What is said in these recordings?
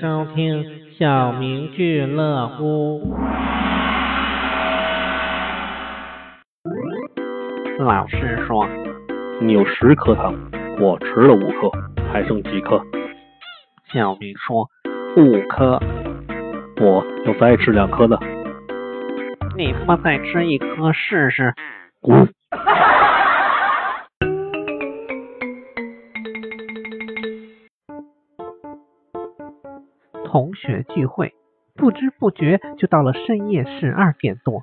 收听小明俱乐部。老师说，你有十颗糖，我吃了五颗，还剩几颗？小明说五颗，我要再吃两颗呢。你他妈再吃一颗试试？滚！同学聚会，不知不觉就到了深夜十二点多。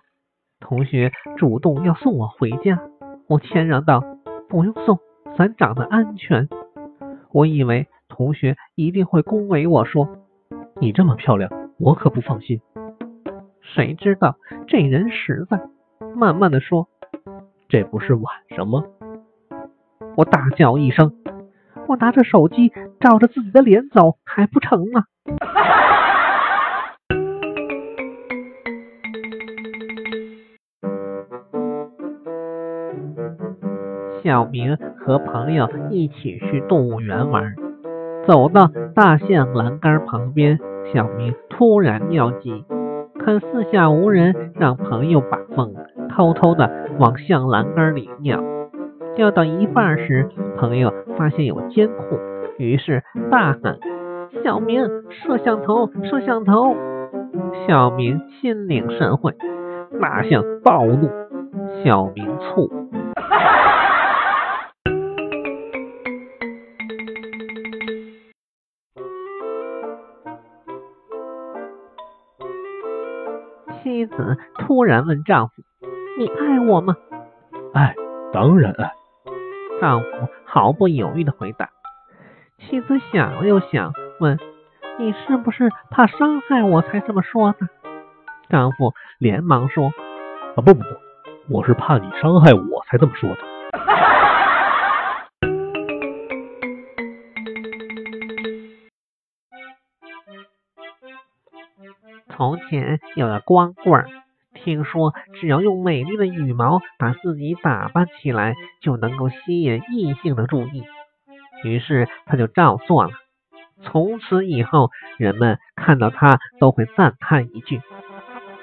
同学主动要送我回家，我谦让道：“不用送，咱长得安全。”我以为同学一定会恭维我说：“你这么漂亮，我可不放心。”谁知道这人实在，慢慢的说：“这不是晚上吗？”我大叫一声：“我拿着手机照着自己的脸走还不成吗？” 小明和朋友一起去动物园玩，走到大象栏杆旁边，小明突然尿急，看四下无人，让朋友把风，偷偷的往象栏杆里尿。尿到一半时，朋友发现有监控，于是大喊：“小明，摄像头，摄像头！”小明心领神会，大象暴怒，小明醋。妻子突然问丈夫：“你爱我吗？”“爱，当然爱。”丈夫毫不犹豫的回答。妻子想了又想，问：“你是不是怕伤害我才这么说的？”丈夫连忙说：“啊，不不不，我是怕你伤害我才这么说的。”从前有个光棍，听说只要用美丽的羽毛把自己打扮起来，就能够吸引异性的注意。于是他就照做了。从此以后，人们看到他都会赞叹一句：“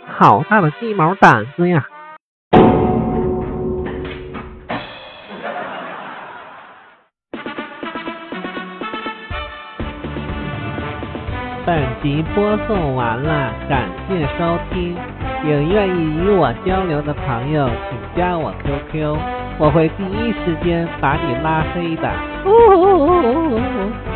好大的鸡毛掸子呀！”本集播送完了，感谢收听。有愿意与我交流的朋友，请加我 QQ，我会第一时间把你拉黑的。